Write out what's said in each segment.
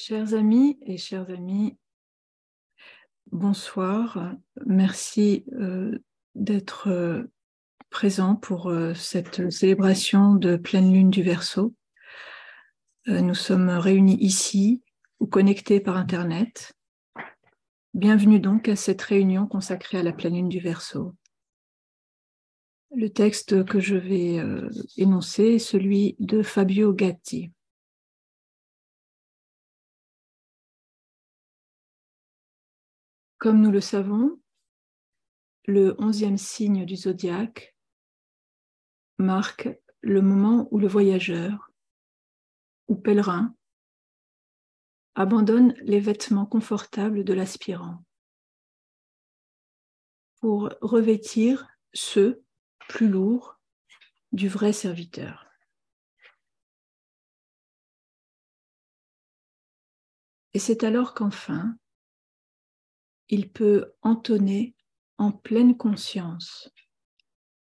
Chers amis et chères amies, bonsoir. Merci euh, d'être euh, présents pour euh, cette célébration de pleine lune du Verseau. nous sommes réunis ici ou connectés par Internet. Bienvenue donc à cette réunion consacrée à la pleine lune du Verseau. Le texte que je vais énoncer est celui de Fabio Gatti. Comme nous le savons, le onzième signe du zodiaque marque le moment où le voyageur ou pèlerin abandonne les vêtements confortables de l'aspirant pour revêtir ceux plus lourds du vrai serviteur. Et c'est alors qu'enfin, il peut entonner en pleine conscience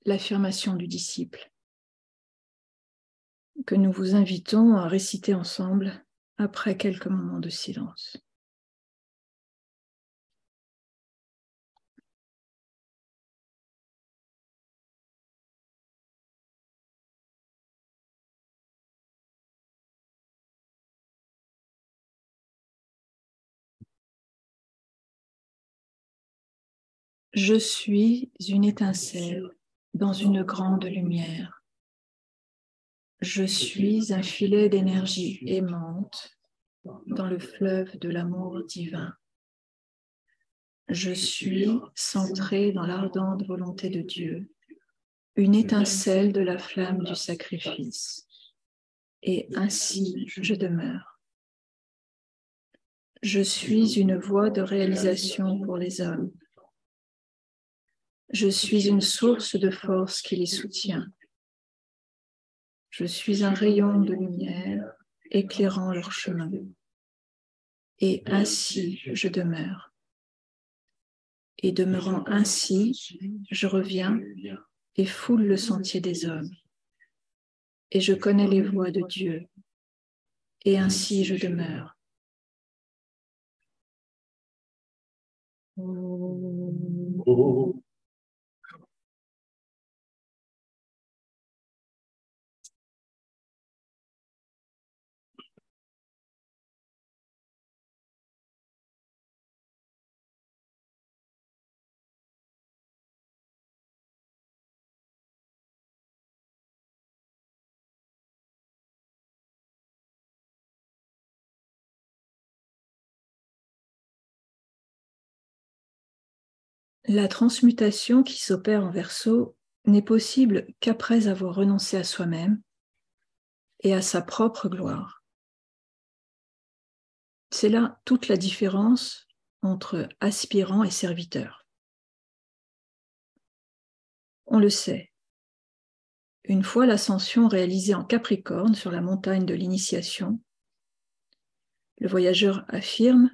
l'affirmation du disciple que nous vous invitons à réciter ensemble après quelques moments de silence. Je suis une étincelle dans une grande lumière. Je suis un filet d'énergie aimante dans le fleuve de l'amour divin. Je suis centrée dans l'ardente volonté de Dieu, une étincelle de la flamme du sacrifice. Et ainsi je demeure. Je suis une voie de réalisation pour les hommes je suis une source de force qui les soutient. Je suis un rayon de lumière éclairant leur chemin. Et ainsi je demeure. Et demeurant ainsi, je reviens et foule le sentier des hommes. Et je connais les voies de Dieu. Et ainsi je demeure. Oh. La transmutation qui s'opère en verso n'est possible qu'après avoir renoncé à soi-même et à sa propre gloire. C'est là toute la différence entre aspirant et serviteur. On le sait, une fois l'ascension réalisée en Capricorne sur la montagne de l'initiation, le voyageur affirme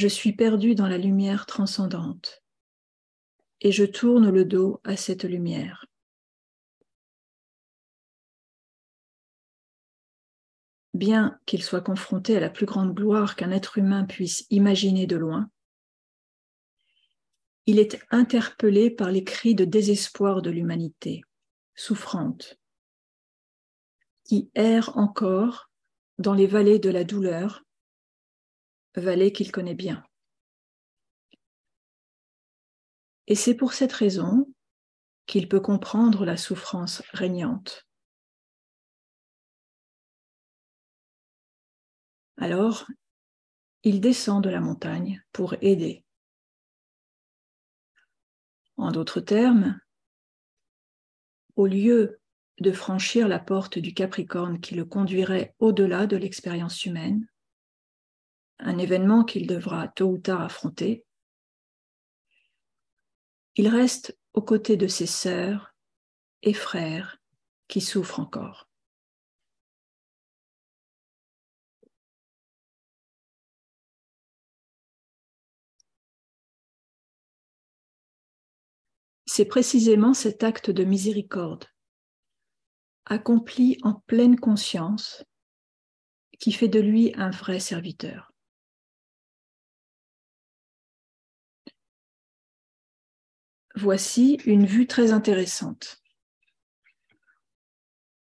je suis perdu dans la lumière transcendante et je tourne le dos à cette lumière. Bien qu'il soit confronté à la plus grande gloire qu'un être humain puisse imaginer de loin, il est interpellé par les cris de désespoir de l'humanité, souffrante, qui erre encore dans les vallées de la douleur vallée qu'il connaît bien. Et c'est pour cette raison qu'il peut comprendre la souffrance régnante. Alors, il descend de la montagne pour aider. En d'autres termes, au lieu de franchir la porte du Capricorne qui le conduirait au-delà de l'expérience humaine, un événement qu'il devra tôt ou tard affronter, il reste aux côtés de ses sœurs et frères qui souffrent encore. C'est précisément cet acte de miséricorde, accompli en pleine conscience, qui fait de lui un vrai serviteur. Voici une vue très intéressante.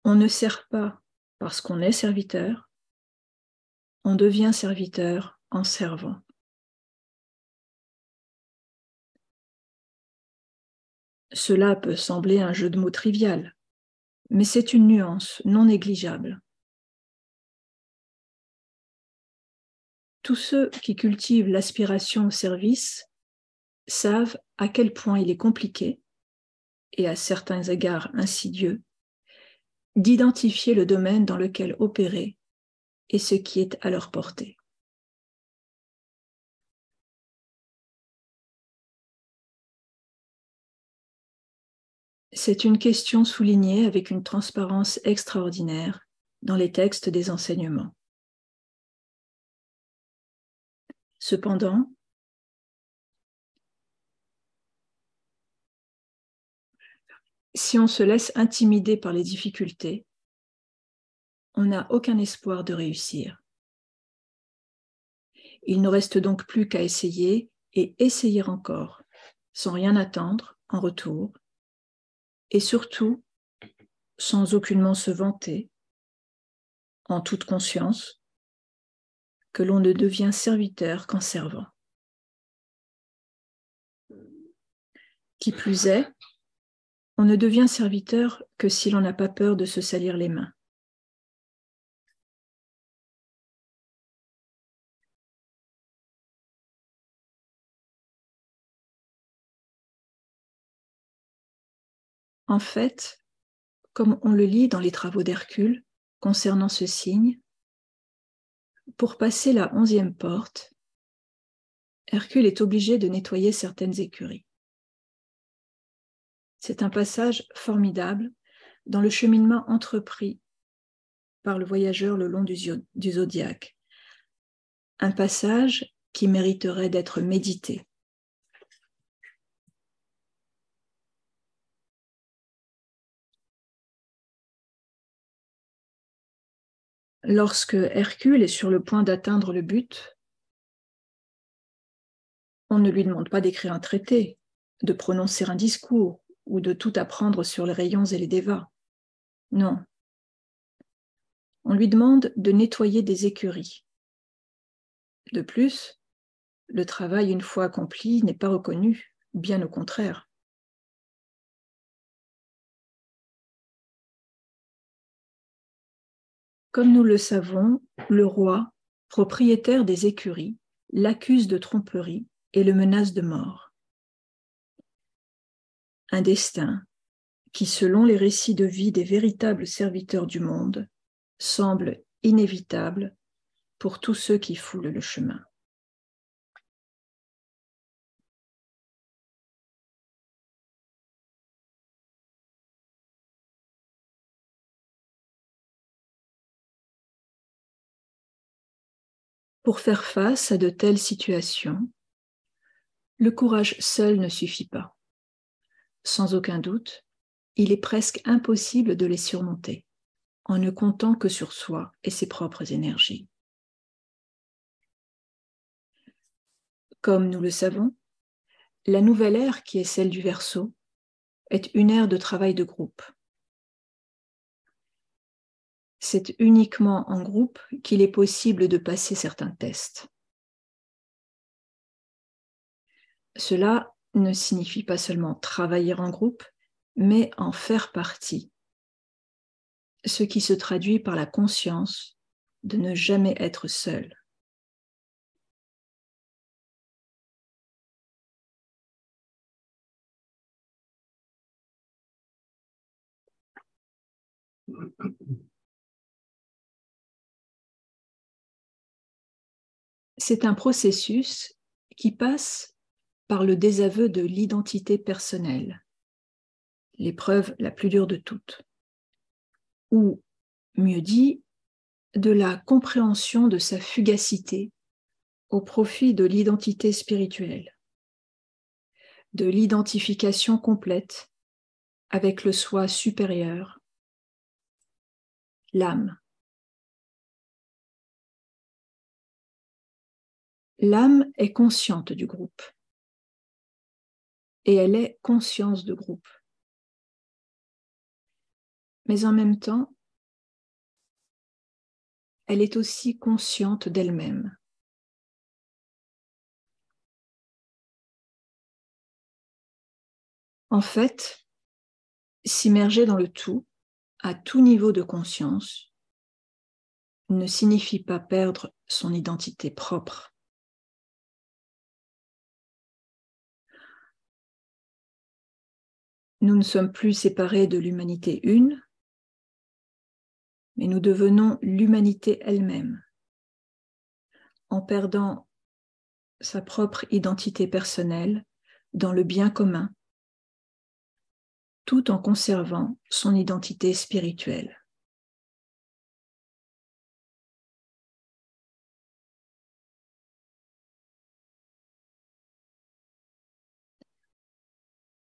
On ne sert pas parce qu'on est serviteur, on devient serviteur en servant. Cela peut sembler un jeu de mots trivial, mais c'est une nuance non négligeable. Tous ceux qui cultivent l'aspiration au service savent à quel point il est compliqué, et à certains égards insidieux, d'identifier le domaine dans lequel opérer et ce qui est à leur portée. C'est une question soulignée avec une transparence extraordinaire dans les textes des enseignements. Cependant, si on se laisse intimider par les difficultés, on n'a aucun espoir de réussir. Il ne reste donc plus qu'à essayer et essayer encore, sans rien attendre en retour, et surtout sans aucunement se vanter, en toute conscience, que l'on ne devient serviteur qu'en servant. Qui plus est, on ne devient serviteur que si l'on n'a pas peur de se salir les mains. En fait, comme on le lit dans les travaux d'Hercule concernant ce signe, pour passer la onzième porte, Hercule est obligé de nettoyer certaines écuries. C'est un passage formidable dans le cheminement entrepris par le voyageur le long du, zodiaque. Un passage qui mériterait d'être médité. Lorsque Hercule est sur le point d'atteindre le but, on ne lui demande pas d'écrire un traité, de prononcer un discours ou de tout apprendre sur les rayons et les dévas. Non. On lui demande de nettoyer des écuries. De plus, le travail, une fois accompli, n'est pas reconnu, bien au contraire. Comme nous le savons, le roi, propriétaire des écuries, l'accuse de tromperie et le menace de mort un destin qui, selon les récits de vie des véritables serviteurs du monde, semble inévitable pour tous ceux qui foulent le chemin. Pour faire face à de telles situations, le courage seul ne suffit pas sans aucun doute, il est presque impossible de les surmonter en ne comptant que sur soi et ses propres énergies. Comme nous le savons, la nouvelle ère qui est celle du verso est une ère de travail de groupe. C'est uniquement en groupe qu'il est possible de passer certains tests. Cela ne signifie pas seulement travailler en groupe, mais en faire partie, ce qui se traduit par la conscience de ne jamais être seul. C'est un processus qui passe par le désaveu de l'identité personnelle, l'épreuve la plus dure de toutes, ou, mieux dit, de la compréhension de sa fugacité au profit de l'identité spirituelle, de l'identification complète avec le soi supérieur, l'âme. L'âme est consciente du groupe et elle est conscience de groupe. Mais en même temps, elle est aussi consciente d'elle-même. En fait, s'immerger dans le tout, à tout niveau de conscience, ne signifie pas perdre son identité propre. Nous ne sommes plus séparés de l'humanité une, mais nous devenons l'humanité elle-même en perdant sa propre identité personnelle dans le bien commun, tout en conservant son identité spirituelle.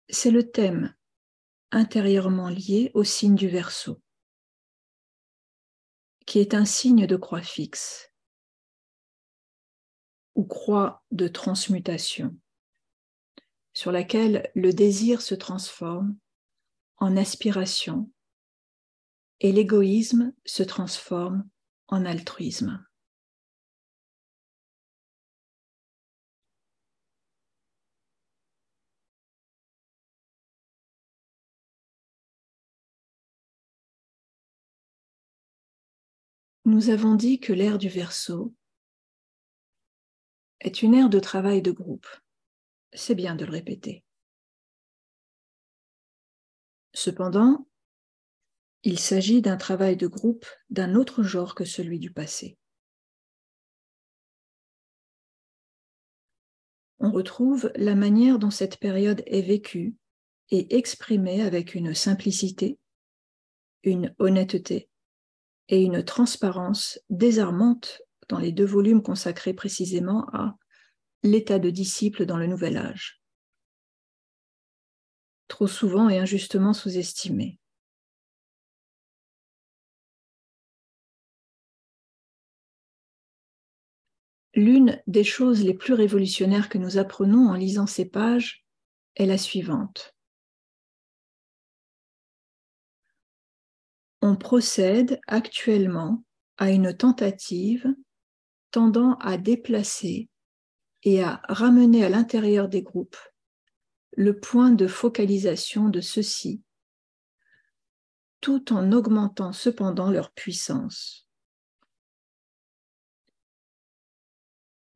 C'est le thème intérieurement lié au signe du Verseau, qui est un signe de croix fixe ou croix de transmutation, sur laquelle le désir se transforme en aspiration et l'égoïsme se transforme en altruisme. Nous avons dit que l'ère du verso est une ère de travail de groupe. C'est bien de le répéter. Cependant, il s'agit d'un travail de groupe d'un autre genre que celui du passé. On retrouve la manière dont cette période est vécue et exprimée avec une simplicité, une honnêteté et une transparence désarmante dans les deux volumes consacrés précisément à l'état de disciple dans le nouvel âge, trop souvent et injustement sous-estimé. L'une des choses les plus révolutionnaires que nous apprenons en lisant ces pages est la suivante. On procède actuellement à une tentative tendant à déplacer et à ramener à l'intérieur des groupes le point de focalisation de ceux-ci, tout en augmentant cependant leur puissance.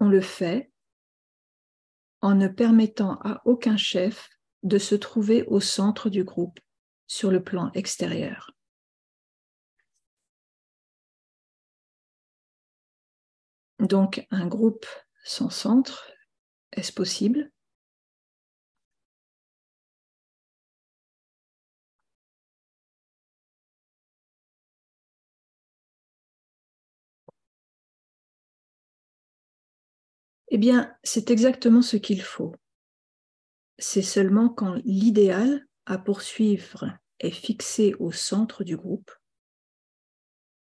On le fait en ne permettant à aucun chef de se trouver au centre du groupe sur le plan extérieur. Donc un groupe sans centre, est-ce possible? Eh bien, c'est exactement ce qu'il faut. C'est seulement quand l'idéal à poursuivre est fixé au centre du groupe,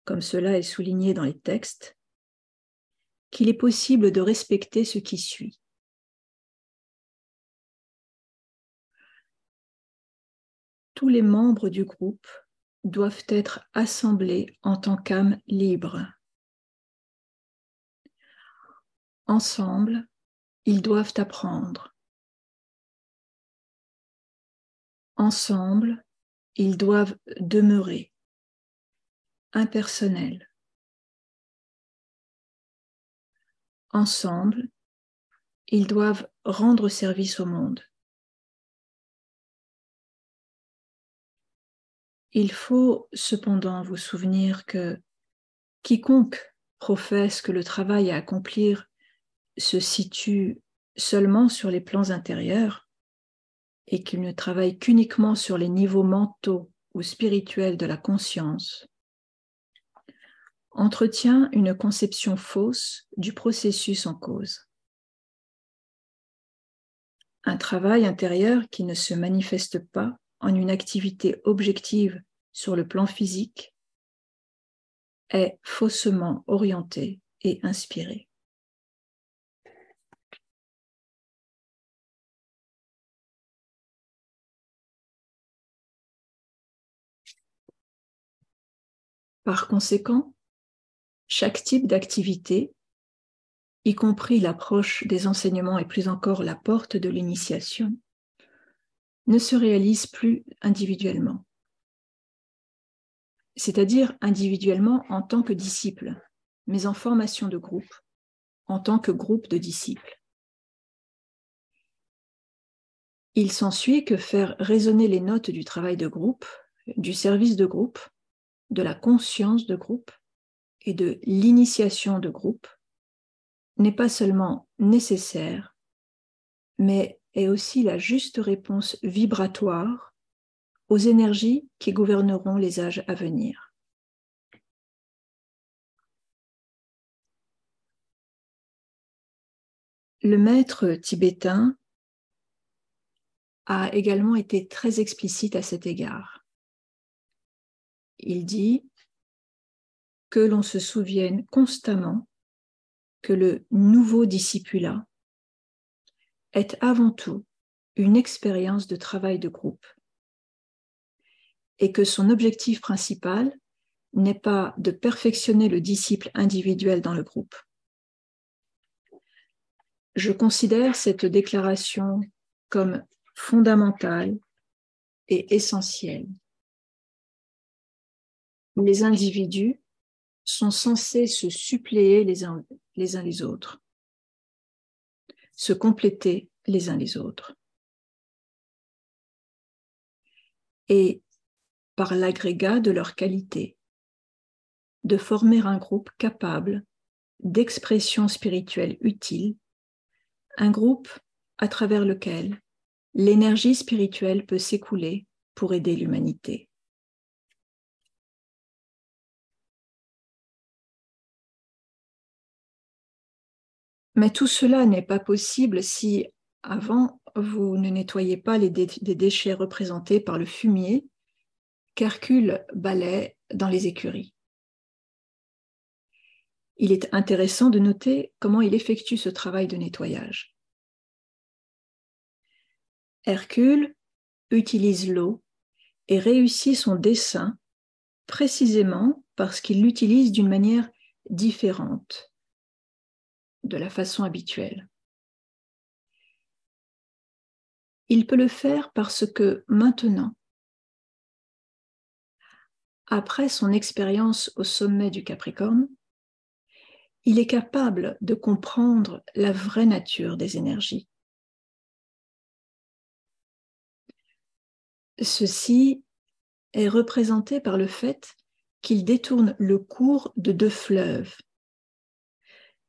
comme cela est souligné dans les textes, qu'il est possible de respecter ce qui suit. Tous les membres du groupe doivent être assemblés en tant qu'âme libre. Ensemble, ils doivent apprendre. Ensemble, ils doivent demeurer impersonnels. Ensemble, ils doivent rendre service au monde. Il faut cependant vous souvenir que quiconque professe que le travail à accomplir se situe seulement sur les plans intérieurs et qu'il ne travaille qu'uniquement sur les niveaux mentaux ou spirituels de la conscience, entretient une conception fausse du processus en cause. Un travail intérieur qui ne se manifeste pas en une activité objective sur le plan physique est faussement orienté et inspiré. Par conséquent, chaque type d'activité, y compris l'approche des enseignements et plus encore la porte de l'initiation, ne se réalise plus individuellement, c'est-à-dire individuellement en tant que disciple, mais en formation de groupe, en tant que groupe de disciples. Il s'ensuit que faire résonner les notes du travail de groupe, du service de groupe, de la conscience de groupe et de l'initiation de groupe n'est pas seulement nécessaire, mais est aussi la juste réponse vibratoire aux énergies qui gouverneront les âges à venir. Le maître tibétain a également été très explicite à cet égard. Il dit que l'on se souvienne constamment que le nouveau discipula est avant tout une expérience de travail de groupe et que son objectif principal n'est pas de perfectionner le disciple individuel dans le groupe. Je considère cette déclaration comme fondamentale et essentielle. Les individus sont censés se suppléer les uns les, autres, se compléter les uns les autres. Et par l'agrégat de leurs qualités, de former un groupe capable d'expression spirituelle utile, un groupe à travers lequel l'énergie spirituelle peut s'écouler pour aider l'humanité. Mais tout cela n'est pas possible si, avant, vous ne nettoyez pas les déchets représentés par le fumier qu'Hercule balaie dans les écuries. Il est intéressant de noter comment il effectue ce travail de nettoyage. Hercule utilise l'eau et réussit son dessin précisément parce qu'il l'utilise d'une manière différente de la façon habituelle. Il peut le faire parce que maintenant, après son expérience au sommet du Capricorne, il est capable de comprendre la vraie nature des énergies. Ceci est représenté par le fait qu'il détourne le cours de deux fleuves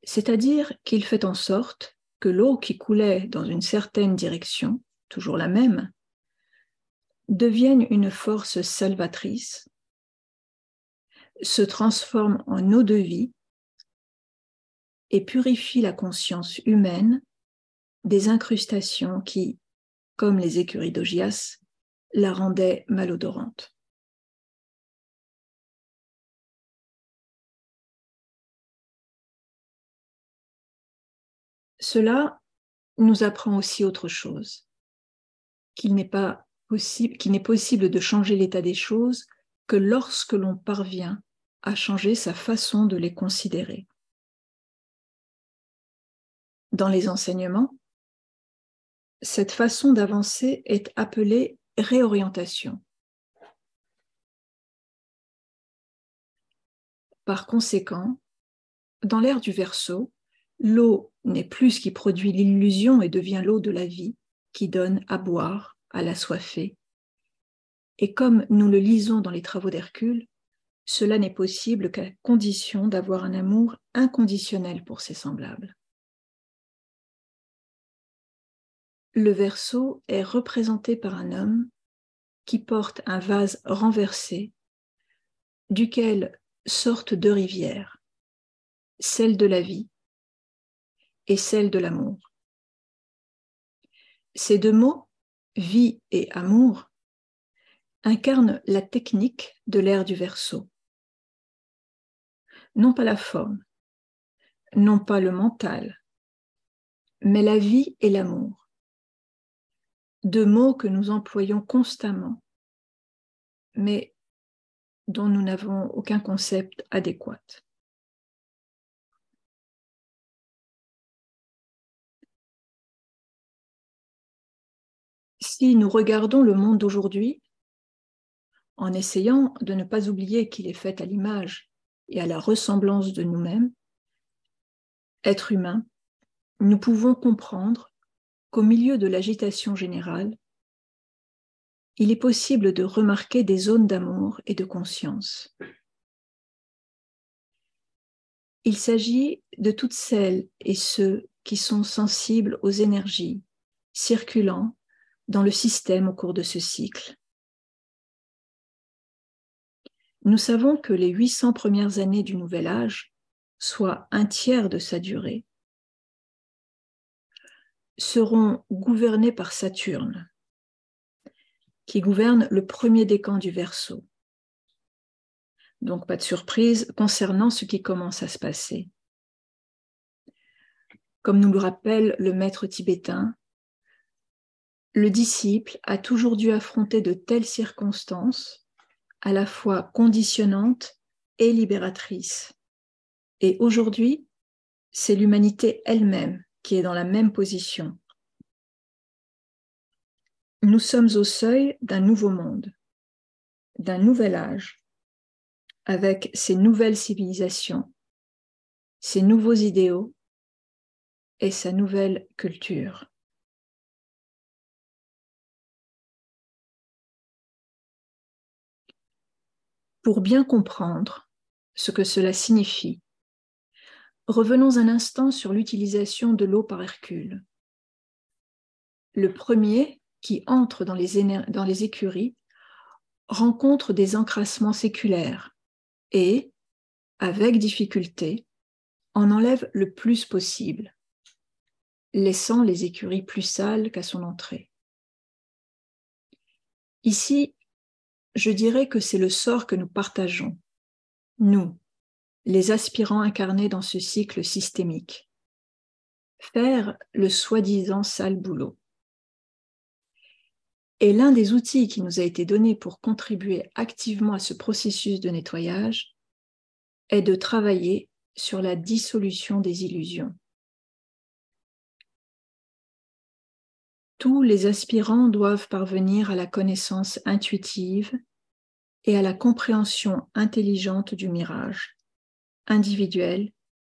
c'est-à-dire qu'il fait en sorte que l'eau qui coulait dans une certaine direction, toujours la même, devienne une force salvatrice, se transforme en eau de vie et purifie la conscience humaine des incrustations qui, comme les écuries d'Ogias, la rendaient malodorante. Cela nous apprend aussi autre chose, qu'il n'est possible, possible de changer l'état des choses que lorsque l'on parvient à changer sa façon de les considérer. Dans les enseignements, cette façon d'avancer est appelée réorientation. Par conséquent, dans l'ère du Verseau, L'eau n'est plus ce qui produit l'illusion et devient l'eau de la vie qui donne à boire à la soifée. Et comme nous le lisons dans les travaux d'Hercule, cela n'est possible qu'à condition d'avoir un amour inconditionnel pour ses semblables. Le verso est représenté par un homme qui porte un vase renversé, duquel sortent deux rivières, celle de la vie et celle de l'amour. Ces deux mots, vie et amour, incarnent la technique de l'ère du verso. Non pas la forme, non pas le mental, mais la vie et l'amour. Deux mots que nous employons constamment, mais dont nous n'avons aucun concept adéquat. Si nous regardons le monde d'aujourd'hui en essayant de ne pas oublier qu'il est fait à l'image et à la ressemblance de nous-mêmes, êtres humains, nous pouvons comprendre qu'au milieu de l'agitation générale, il est possible de remarquer des zones d'amour et de conscience. Il s'agit de toutes celles et ceux qui sont sensibles aux énergies circulant dans le système au cours de ce cycle. Nous savons que les 800 premières années du Nouvel Âge, soit un tiers de sa durée, seront gouvernées par Saturne, qui gouverne le premier décan du Verseau. Donc pas de surprise concernant ce qui commence à se passer. Comme nous le rappelle le maître tibétain, le disciple a toujours dû affronter de telles circonstances, à la fois conditionnantes et libératrices. Et aujourd'hui, c'est l'humanité elle-même qui est dans la même position. Nous sommes au seuil d'un nouveau monde, d'un nouvel âge, avec ses nouvelles civilisations, ses nouveaux idéaux et sa nouvelle culture. Pour bien comprendre ce que cela signifie, revenons un instant sur l'utilisation de l'eau par Hercule. Le premier qui entre dans les, écuries rencontre des encrassements séculaires et, avec difficulté, en enlève le plus possible, laissant les écuries plus sales qu'à son entrée. Ici, je dirais que c'est le sort que nous partageons, nous, les aspirants incarnés dans ce cycle systémique. Faire le soi-disant sale boulot. Et l'un des outils qui nous a été donné pour contribuer activement à ce processus de nettoyage est de travailler sur la dissolution des illusions. Tous les aspirants doivent parvenir à la connaissance intuitive et à la compréhension intelligente du mirage, individuel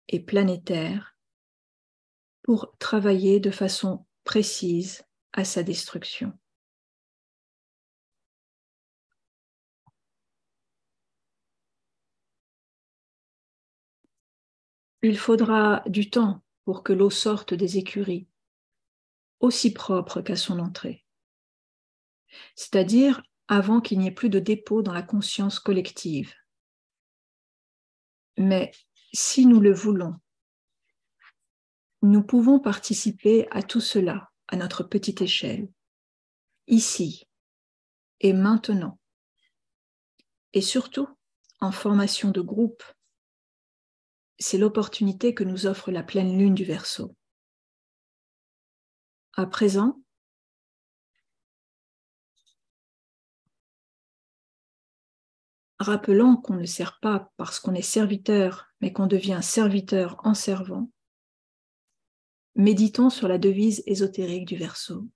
et planétaire, pour travailler de façon précise à sa destruction. Il faudra du temps pour que l'eau sorte des écuries, aussi propre qu'à son entrée, c'est-à-dire avant qu'il n'y ait plus de dépôt dans la conscience collective. Mais si nous le voulons, nous pouvons participer à tout cela à notre petite échelle, ici et maintenant, et surtout en formation de groupe c'est l'opportunité que nous offre la pleine lune du Verseau. À présent, rappelons qu'on ne sert pas parce qu'on est serviteur, mais qu'on devient serviteur en servant, méditons sur la devise ésotérique du Verseau.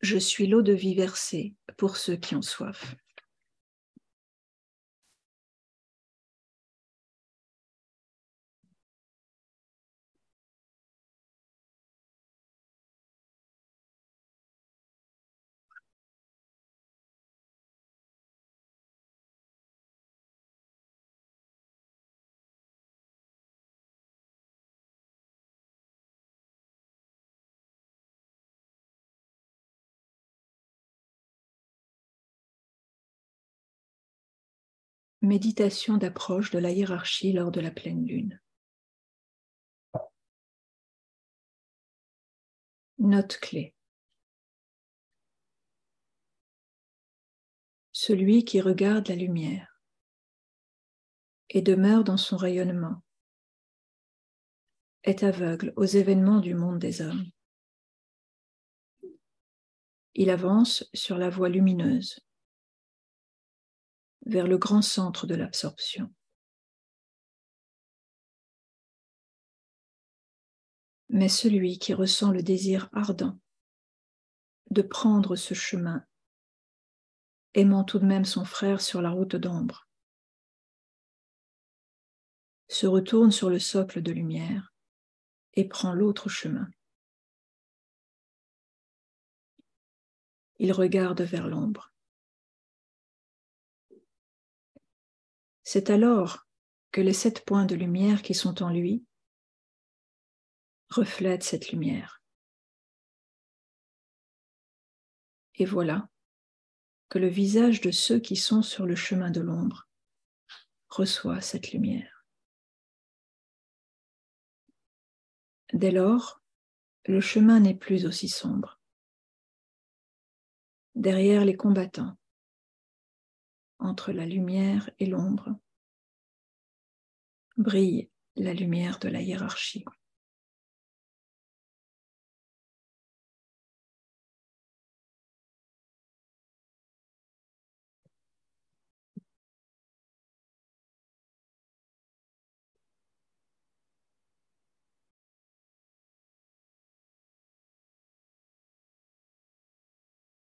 Je suis l'eau de vie versée pour ceux qui ont soif. Méditation d'approche de la hiérarchie lors de la pleine lune. Note clé. Celui qui regarde la lumière et demeure dans son rayonnement est aveugle aux événements du monde des hommes. Il avance sur la voie lumineuse vers le grand centre de l'absorption. Mais celui qui ressent le désir ardent de prendre ce chemin, aimant tout de même son frère sur la route d'ombre, se retourne sur le socle de lumière et prend l'autre chemin. Il regarde vers l'ombre. C'est alors que les sept points de lumière qui sont en lui reflètent cette lumière. Et voilà que le visage de ceux qui sont sur le chemin de l'ombre reçoit cette lumière. Dès lors, le chemin n'est plus aussi sombre. Derrière les combattants, entre la lumière et l'ombre, brille la lumière de la hiérarchie.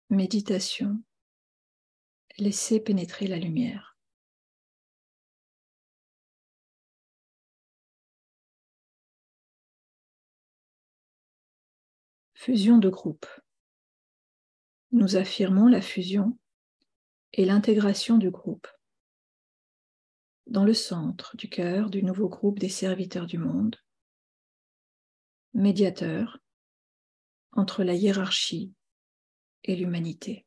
Méditation. Laissez pénétrer la lumière. Fusion de groupe. Nous affirmons la fusion et l'intégration du groupe dans le centre du cœur du nouveau groupe des serviteurs du monde, médiateur entre la hiérarchie et l'humanité.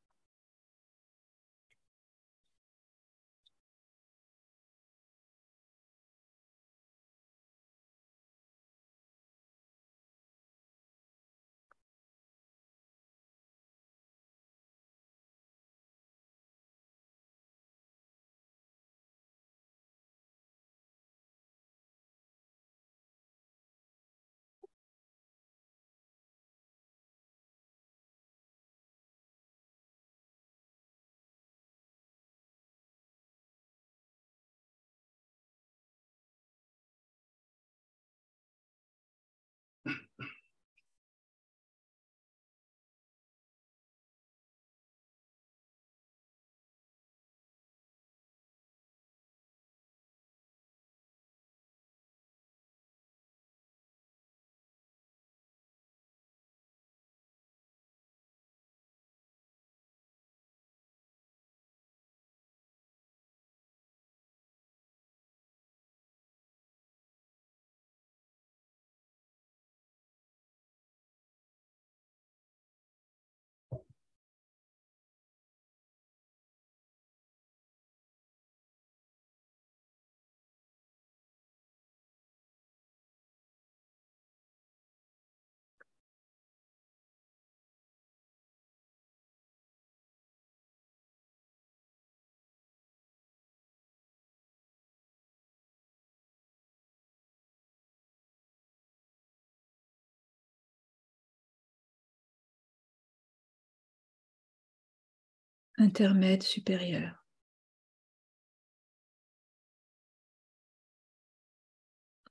Intermède supérieur.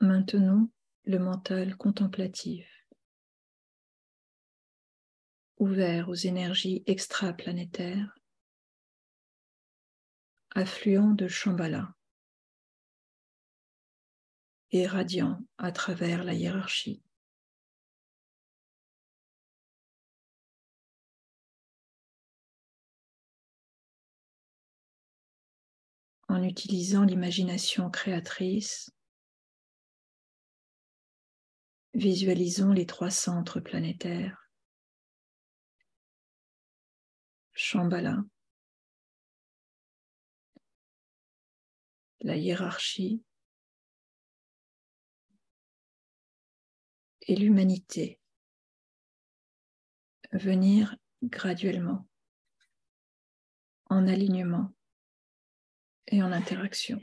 Maintenant, le mental contemplatif, ouvert aux énergies extraplanétaires, affluent de Shambhala et radiant à travers la hiérarchie. En utilisant l'imagination créatrice, visualisons les trois centres planétaires. Shambhala, la hiérarchie. Et l'humanité. Venir graduellement en alignement et en interaction.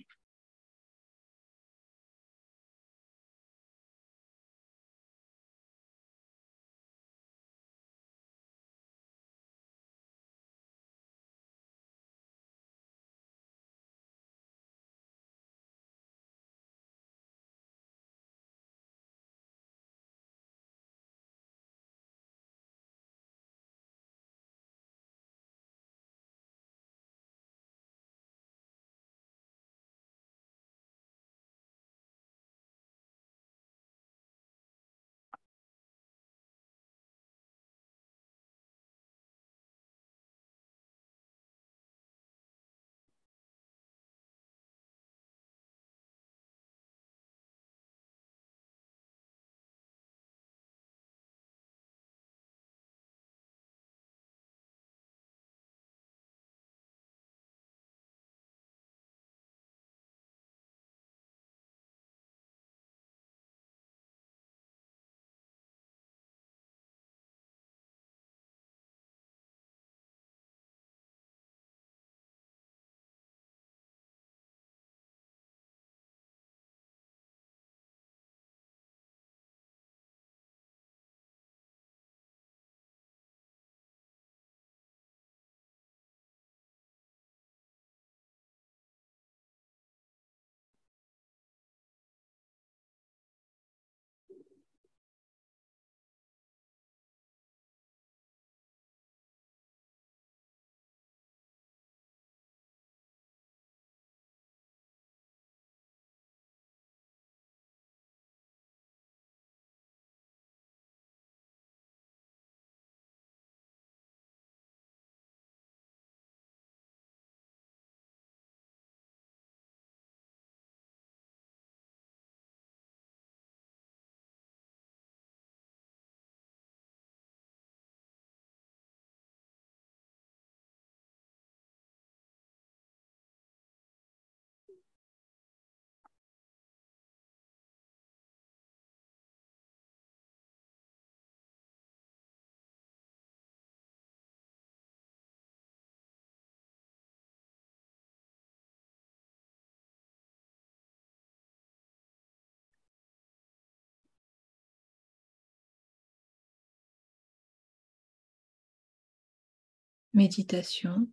méditation,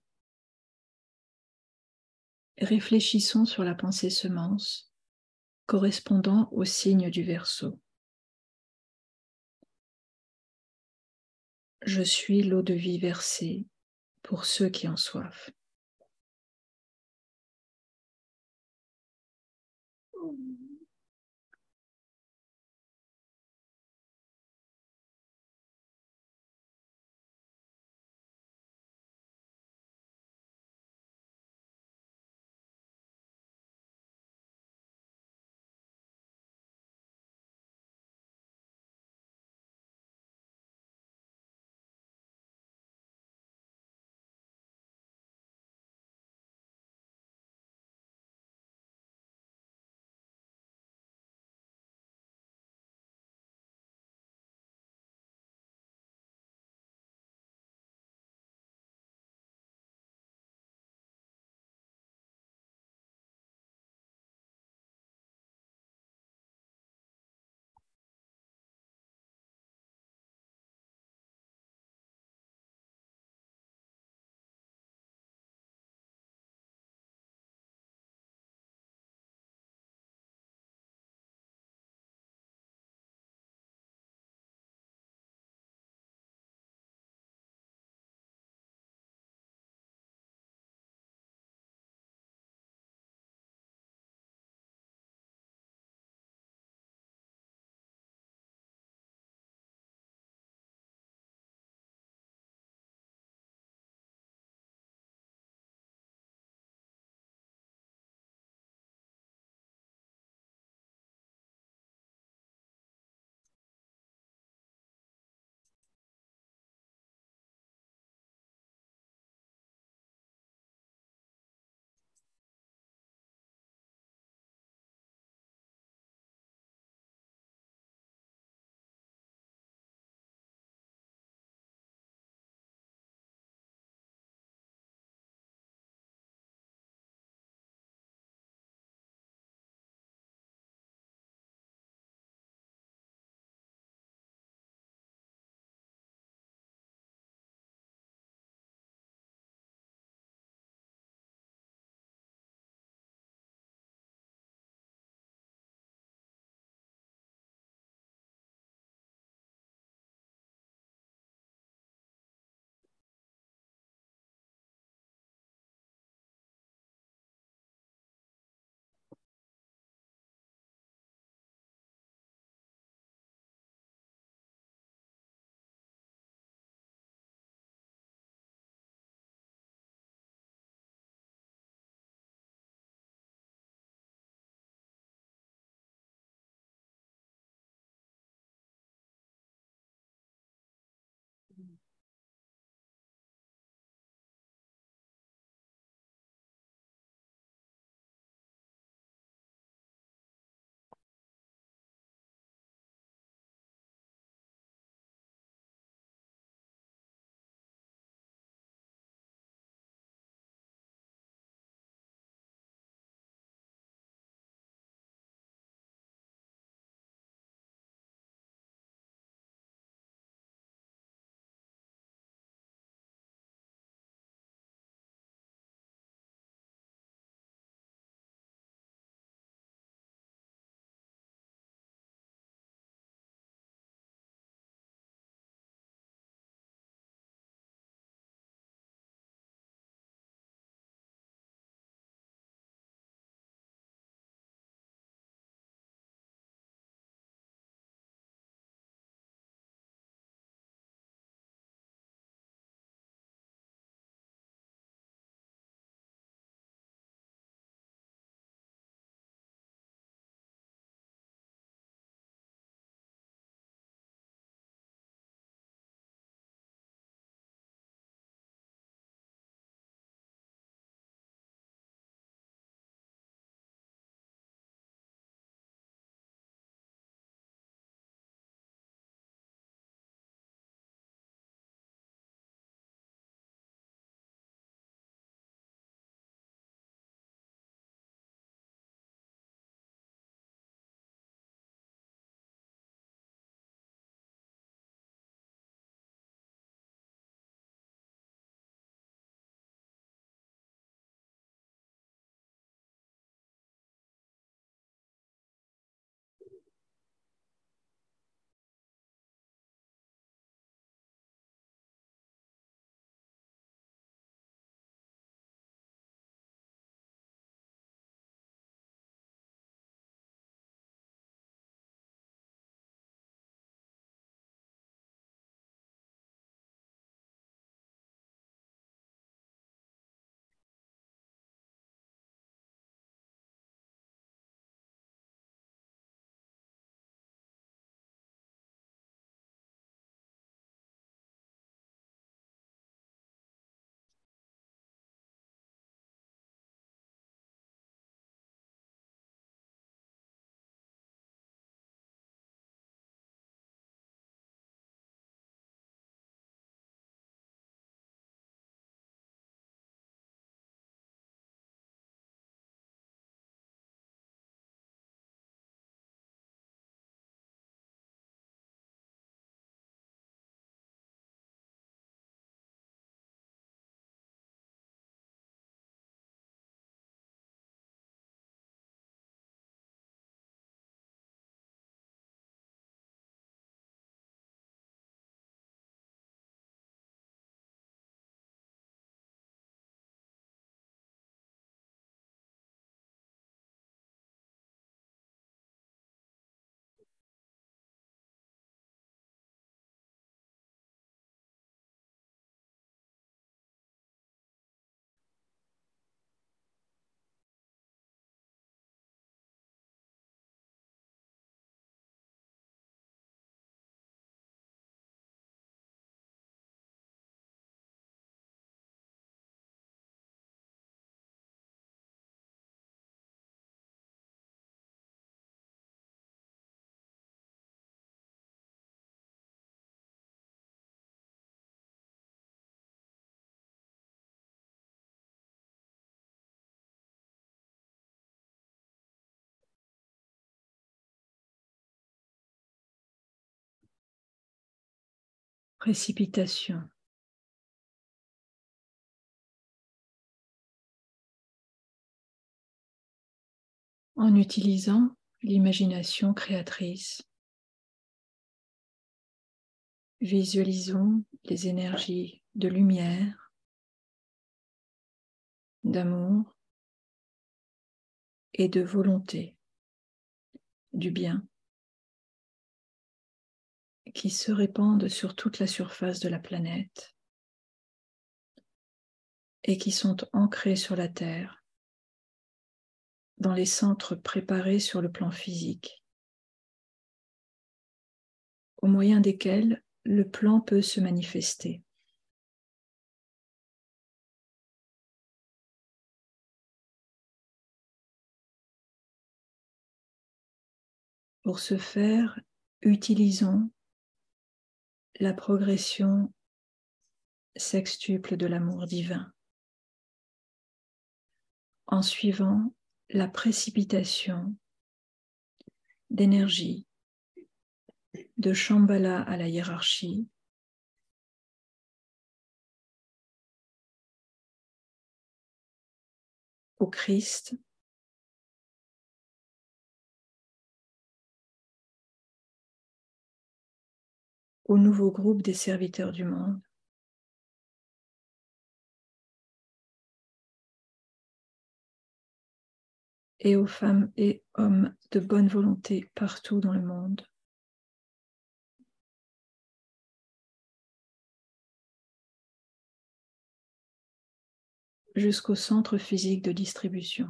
réfléchissons sur la pensée semence correspondant au signe du verso. Je suis l'eau de vie versée pour ceux qui en soif. Précipitation. En utilisant l'imagination créatrice, visualisons les énergies de lumière, d'amour et de volonté du bien qui se répandent sur toute la surface de la planète et qui sont ancrés sur la Terre, dans les centres préparés sur le plan physique, au moyen desquels le plan peut se manifester. Pour ce faire, utilisons la progression sextuple de l'amour divin. En suivant la précipitation d'énergie de Shambhala à la hiérarchie au Christ au nouveau groupe des serviteurs du monde. et aux femmes et hommes de bonne volonté partout dans le monde. jusqu'au centre physique de distribution.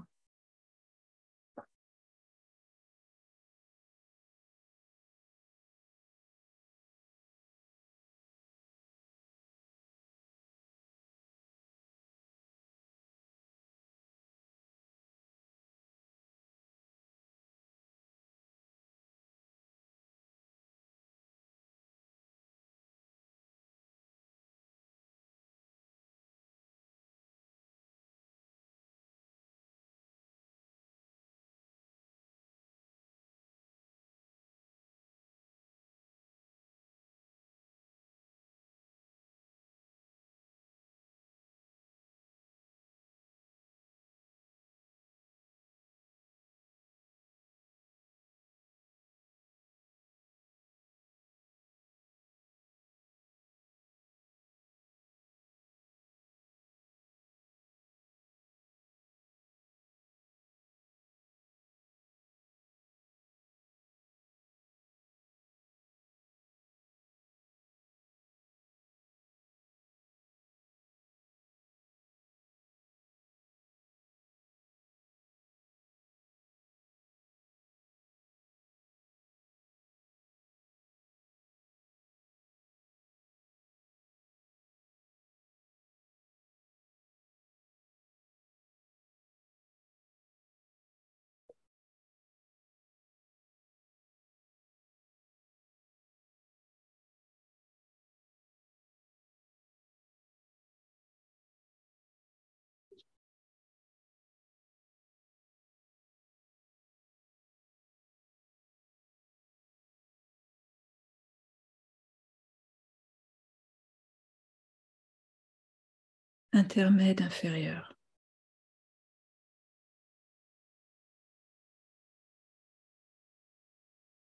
Intermède inférieur.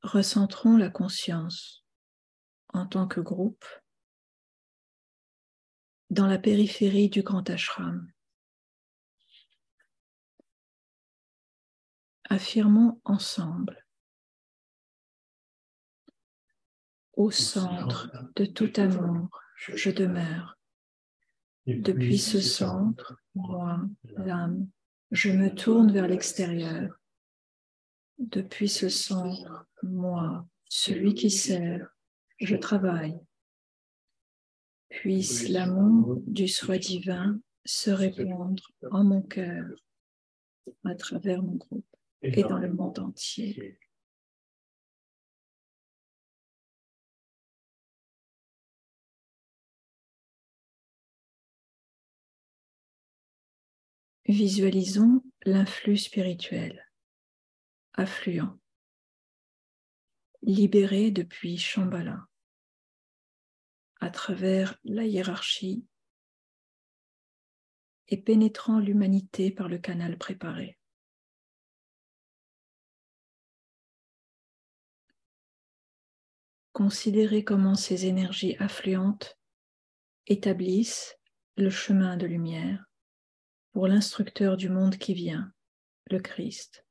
Recentrons la conscience en tant que groupe dans la périphérie du grand ashram. Affirmons ensemble au centre de tout amour, je demeure. Depuis ce centre, moi, l'âme, je me tourne vers l'extérieur. Depuis ce centre, moi, celui qui sert, je travaille. Puisse l'amour du soi divin se répandre en mon cœur, à travers mon groupe et dans le monde entier. Visualisons l'influx spirituel, affluent, libéré depuis Shambhala, à travers la hiérarchie et pénétrant l'humanité par le canal préparé. Considérez comment ces énergies affluentes établissent le chemin de lumière pour l'instructeur du monde qui vient, le Christ.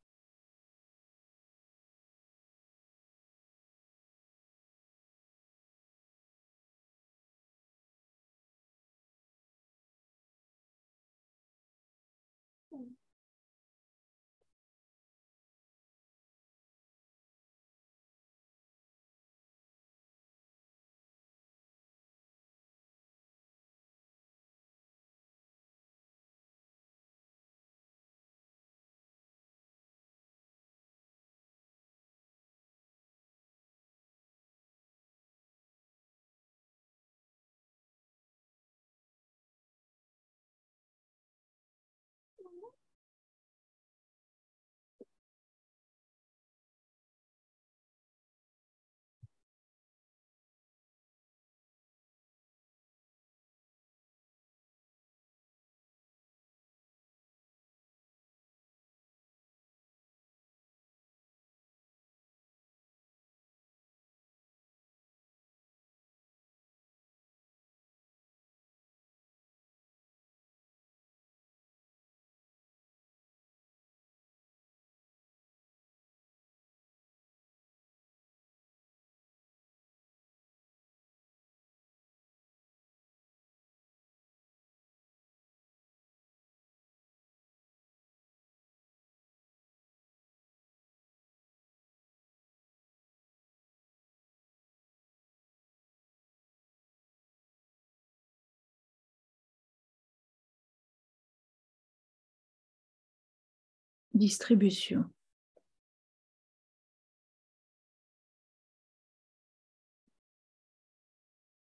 Distribution.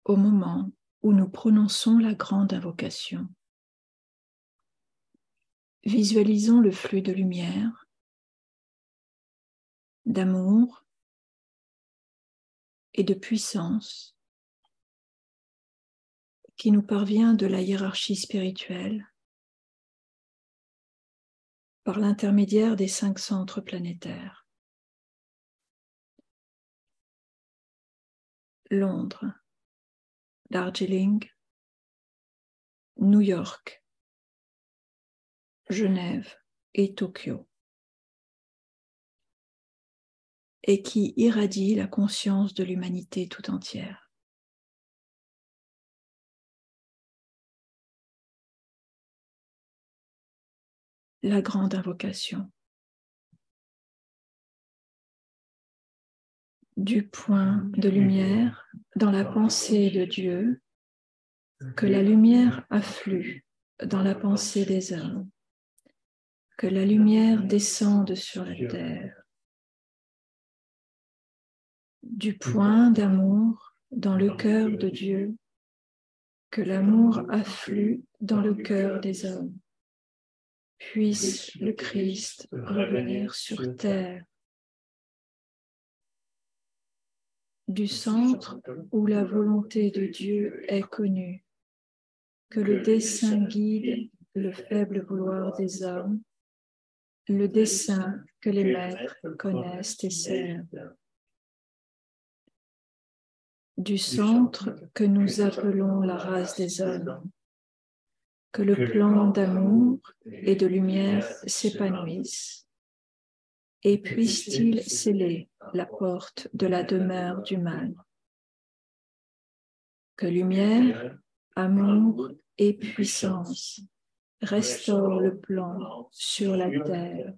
Au moment où nous prononçons la grande invocation, visualisons le flux de lumière, d'amour et de puissance qui nous parvient de la hiérarchie spirituelle par l'intermédiaire des cinq centres planétaires. Londres, Darjeeling, New York, Genève et Tokyo, et qui irradie la conscience de l'humanité tout entière. La grande invocation. Du point de lumière dans la pensée de Dieu, que la lumière afflue dans la pensée des hommes, que la lumière descende sur la terre. Du point d'amour dans le cœur de Dieu, que l'amour afflue dans le cœur des hommes puisse le Christ revenir sur terre. du centre où la volonté de Dieu est connue, que le dessein guide le faible vouloir des hommes, le dessein que les maîtres connaissent et servent. Du centre que nous appelons la race des hommes, que le plan d'amour et de lumière s'épanouisse et puisse-t-il sceller la porte de la demeure du mal. Que lumière, amour et puissance restaurent le plan sur la terre.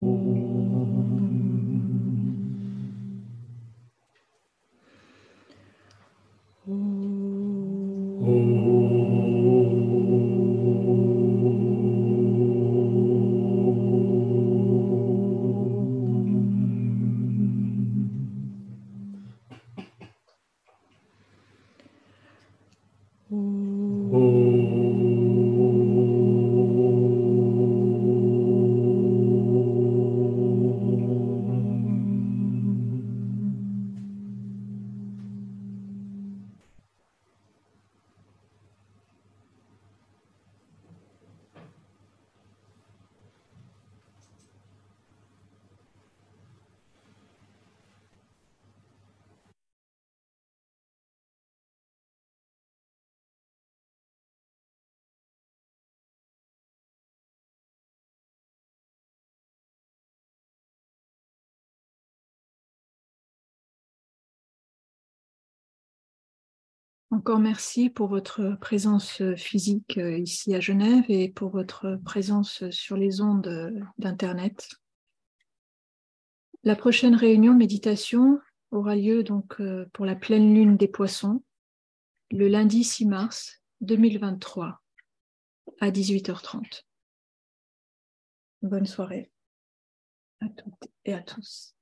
Thank mm -hmm. Encore merci pour votre présence physique euh, ici à Genève et pour votre présence sur les ondes d'Internet. La prochaine réunion méditation aura lieu donc euh, pour la pleine lune des poissons le lundi 6 mars 2023 à 18h30. Bonne soirée à toutes et à tous.